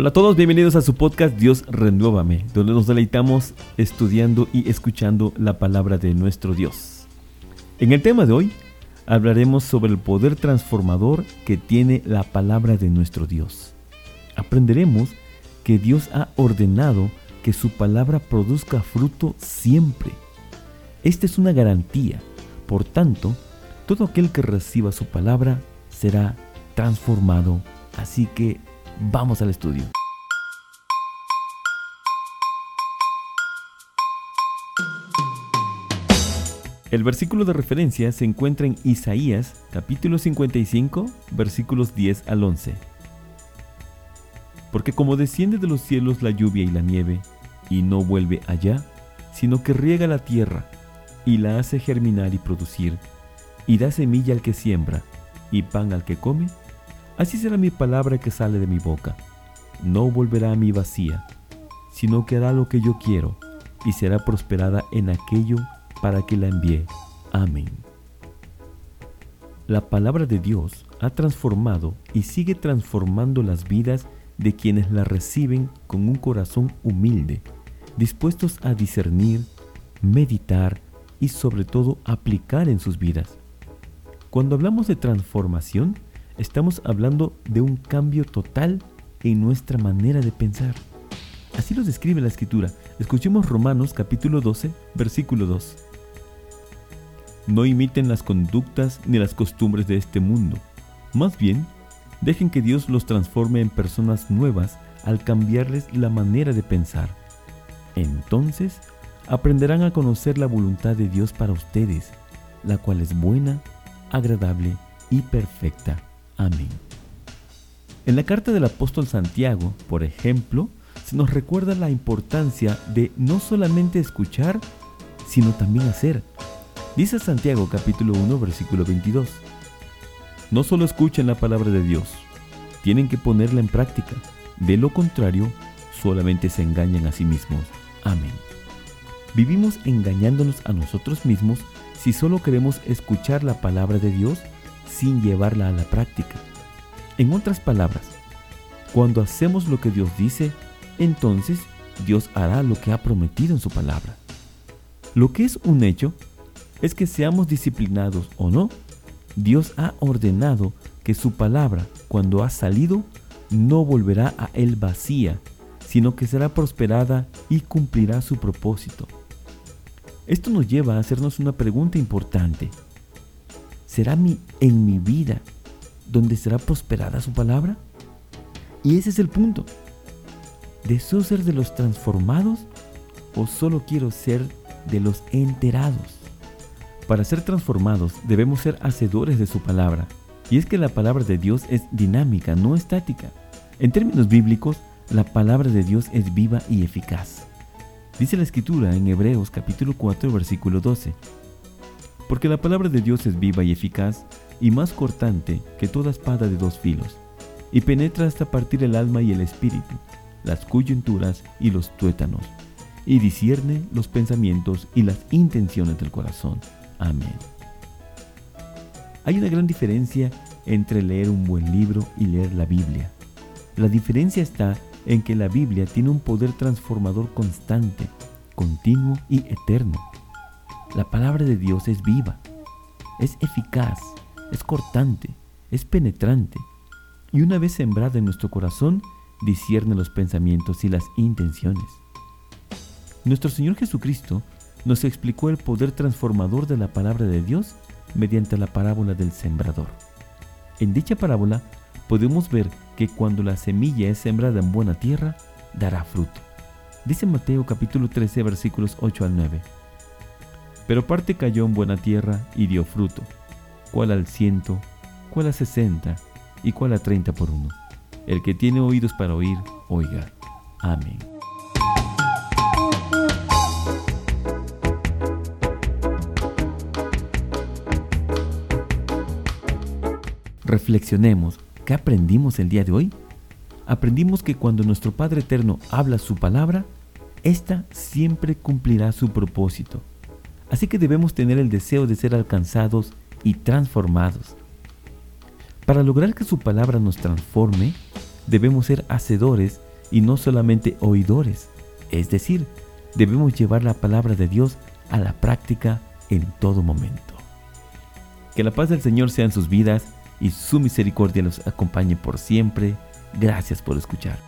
Hola a todos, bienvenidos a su podcast Dios Renuévame, donde nos deleitamos estudiando y escuchando la palabra de nuestro Dios. En el tema de hoy hablaremos sobre el poder transformador que tiene la palabra de nuestro Dios. Aprenderemos que Dios ha ordenado que su palabra produzca fruto siempre. Esta es una garantía. Por tanto, todo aquel que reciba su palabra será transformado. Así que Vamos al estudio. El versículo de referencia se encuentra en Isaías capítulo 55 versículos 10 al 11. Porque como desciende de los cielos la lluvia y la nieve, y no vuelve allá, sino que riega la tierra, y la hace germinar y producir, y da semilla al que siembra, y pan al que come, Así será mi palabra que sale de mi boca. No volverá a mí vacía, sino que hará lo que yo quiero y será prosperada en aquello para que la envíe. Amén. La palabra de Dios ha transformado y sigue transformando las vidas de quienes la reciben con un corazón humilde, dispuestos a discernir, meditar y sobre todo aplicar en sus vidas. Cuando hablamos de transformación, estamos hablando de un cambio total en nuestra manera de pensar. Así lo describe la escritura. Escuchemos Romanos capítulo 12, versículo 2. No imiten las conductas ni las costumbres de este mundo. Más bien, dejen que Dios los transforme en personas nuevas al cambiarles la manera de pensar. Entonces, aprenderán a conocer la voluntad de Dios para ustedes, la cual es buena, agradable y perfecta. Amén. En la carta del apóstol Santiago, por ejemplo, se nos recuerda la importancia de no solamente escuchar, sino también hacer. Dice Santiago capítulo 1 versículo 22. No solo escuchen la palabra de Dios, tienen que ponerla en práctica. De lo contrario, solamente se engañan a sí mismos. Amén. Vivimos engañándonos a nosotros mismos si solo queremos escuchar la palabra de Dios sin llevarla a la práctica. En otras palabras, cuando hacemos lo que Dios dice, entonces Dios hará lo que ha prometido en su palabra. Lo que es un hecho es que seamos disciplinados o no, Dios ha ordenado que su palabra, cuando ha salido, no volverá a él vacía, sino que será prosperada y cumplirá su propósito. Esto nos lleva a hacernos una pregunta importante será mi, en mi vida donde será prosperada su palabra? Y ese es el punto. ¿Deseo ser de los transformados o solo quiero ser de los enterados? Para ser transformados debemos ser hacedores de su palabra. Y es que la palabra de Dios es dinámica, no estática. En términos bíblicos, la palabra de Dios es viva y eficaz. Dice la escritura en Hebreos capítulo 4 versículo 12 porque la palabra de Dios es viva y eficaz y más cortante que toda espada de dos filos, y penetra hasta partir el alma y el espíritu, las coyunturas y los tuétanos, y discierne los pensamientos y las intenciones del corazón. Amén. Hay una gran diferencia entre leer un buen libro y leer la Biblia. La diferencia está en que la Biblia tiene un poder transformador constante, continuo y eterno la palabra de Dios es viva, es eficaz, es cortante, es penetrante, y una vez sembrada en nuestro corazón, discierne los pensamientos y las intenciones. Nuestro Señor Jesucristo nos explicó el poder transformador de la palabra de Dios mediante la parábola del sembrador. En dicha parábola podemos ver que cuando la semilla es sembrada en buena tierra, dará fruto. Dice Mateo capítulo 13 versículos 8 al 9. Pero parte cayó en buena tierra y dio fruto, cual al ciento, cual a sesenta y cual a treinta por uno. El que tiene oídos para oír, oiga. Amén. Reflexionemos, ¿qué aprendimos el día de hoy? Aprendimos que cuando nuestro Padre Eterno habla su palabra, ésta siempre cumplirá su propósito Así que debemos tener el deseo de ser alcanzados y transformados. Para lograr que su palabra nos transforme, debemos ser hacedores y no solamente oidores, es decir, debemos llevar la palabra de Dios a la práctica en todo momento. Que la paz del Señor sea en sus vidas y su misericordia los acompañe por siempre. Gracias por escuchar.